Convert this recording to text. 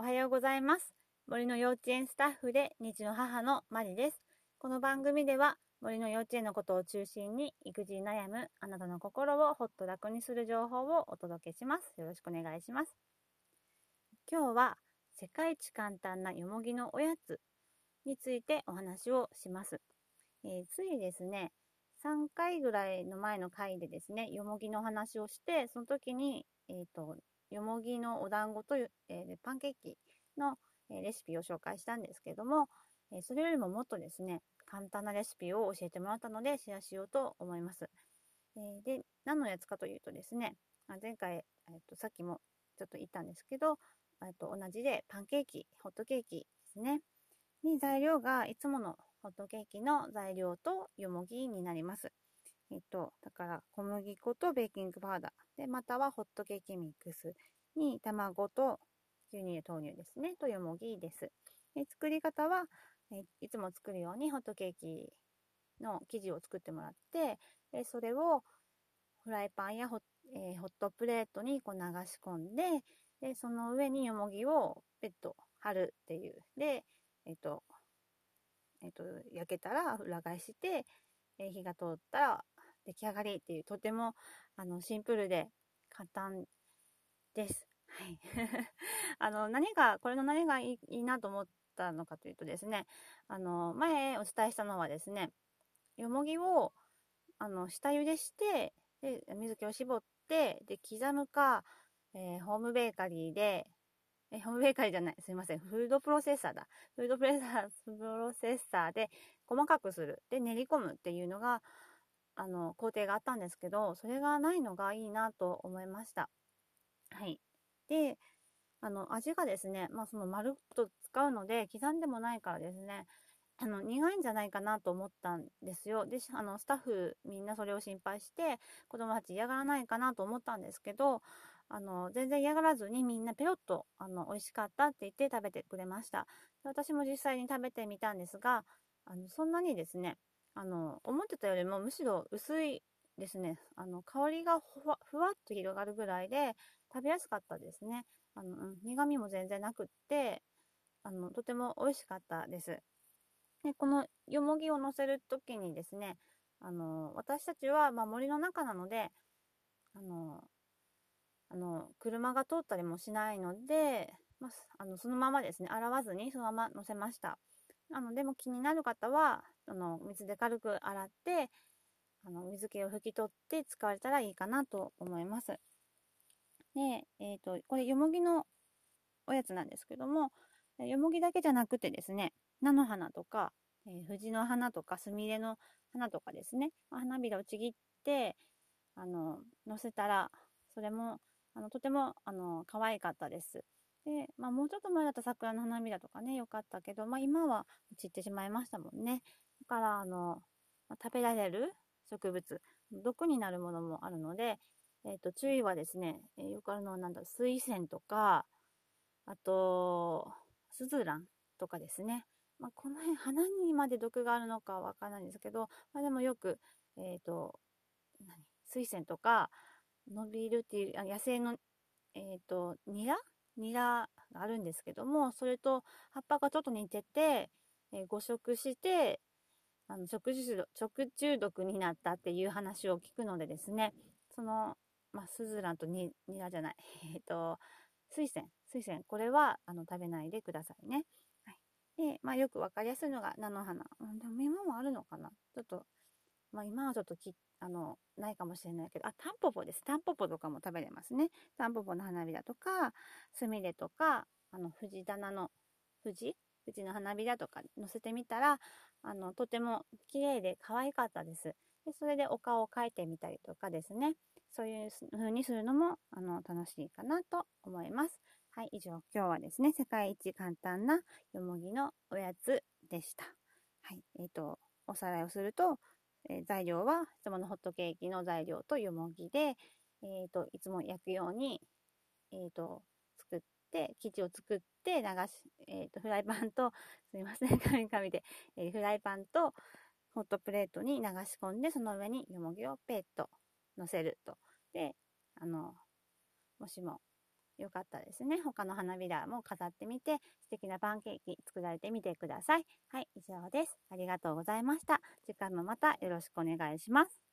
おはようございます。森の幼稚園スタッフで2児の母のマリです。この番組では森の幼稚園のことを中心に育児に悩むあなたの心をほっと楽にする情報をお届けします。よろしくお願いします。今日は世界一簡単なよもぎのおやつについてお話をします。えーついですね、3回ぐらいの前の回でですね、よもぎの話をして、その時に、えっ、と、よもぎのお団子という、えーパンケーキの、えレシピを紹介したんですけども、えそれよりももっとですね、簡単なレシピを教えてもらったのでシェアしようと思います。えで、何のやつかというとですね、あ前回、えーと、さっきもちょっと言ったんですけど、えっと同じでパンケーキ、ホットケーキですね。に材料がいつものホットケーキの材料とよもぎになります。えっと、だから小麦粉とベーキングパウダー。で、またはホットケーキミックスに卵と牛乳豆乳ですね。とよもぎです。で作り方は、えいつも作るようにホットケーキの生地を作ってもらって、でそれをフライパンやホ,、えーホットプレートにこう流し込んで、で、その上によもぎをペット貼るっていう。で、えっ、と、えっ、と、焼けたら裏返して、えー火が通ったら出来上がりっていう、とても、あの、シンプルで簡単です。はい。あの、何が、これの何がいいなと思ったのかというとですね、あの、前お伝えしたのはですね、よもぎを、あの、下茹でして、で、水気を絞って、で、刻むか、えーホームベーカリーで、え、ホームベーカリーじゃない、すいません、フードプロセッサーだ。フードプロセッサー、プロセッサーで細かくする。で、練り込むっていうのが、あの、工程があったんですけど、それがないのがいいなと思いました。はい。で、あの、味がですね、まあ、その丸っと使うので、刻んでもないからですね、あの、苦いんじゃないかなと思ったんですよ。で、あの、スタッフみんなそれを心配して、子供たち嫌がらないかなと思ったんですけど、あの、全然嫌がらずにみんなペロッと、あの、美味しかったって言って食べてくれました。私も実際に食べてみたんですが、あの、そんなにですね、あの、思ってたよりもむしろ薄いですね、あの、香りがふわふわっと広がるぐらいで、食べやすかったですね。あの、うん苦味も全然なくって、あの、とても美味しかったです。で、このよもぎを乗せるときにですね、あの、私たちは、まあ、森の中なので、あの、あの、車が通ったりもしないので、まあ、あのそのままですね、洗わずにそのまま乗せました。あの、でも気になる方は、あの、水で軽く洗って、あの、水気を拭き取って使われたらいいかなと思います。で、えっ、と、これ、よもぎのおやつなんですけども、よもぎだけじゃなくてですね、菜の花とか、えー藤の花とか、すみれの花とかですね、花びらをちぎって、あの、乗せたら、それも、あの、とても、あの、可愛かったです。で、まあ、もうちょっと前だった桜の花びらとかね、良かったけど、まあ、今は散ってしまいましたもんね。だから、あの、食べられる植物、毒になるものもあるので、えっ、と、注意はですね、えーよくあるのはなんだ、水仙とか、あと、スズランとかですね。まあ、この辺、花にまで毒があるのかわからないんですけど、まあ、でもよく、えっ、と、何？水仙とか、伸びるっていう、野生の、えっ、と、ニラニラがあるんですけども、それと葉っぱがちょっと似てて、えー誤食して、あの食中毒食中毒になったっていう話を聞くのでですね、その、まあ、スズランとニニラじゃない、えっ、と、水仙、水仙、これはあの食べないでくださいね。はい。で、まあ、よくわかりやすいのが菜の花。うんでも今もあるのかな？ちょっと、まあ、今はちょっとき、あの、ないかもしれないけど、あ、タンポポです。タンポポとかも食べれますね。タンポポの花びらとか、スミレとか、あの、藤棚の、藤？藤の花びらとか乗せてみたら、あの、とても綺麗で可愛かったです。で、それでお顔を描いてみたりとかですね。そういう風にするのも、あの、楽しいかなと思います。はい、以上、今日はですね、世界一簡単なよもぎのおやつでした。はい、えっ、と、おさらいをすると、えー材料は、いつものホットケーキの材料とよもぎで、えっ、と、いつも焼くように、えっ、と、作って、生地を作って流し、えっ、と、フライパンと、すいません、紙紙で、えーフライパンとホットプレートに流し込んで、その上によもぎをペッと乗せると。で、あの、もしも、よかったですね。他の花びらも飾ってみて、素敵なパンケーキ作られてみてください。はい、以上です。ありがとうございました。次回もまたよろしくお願いします。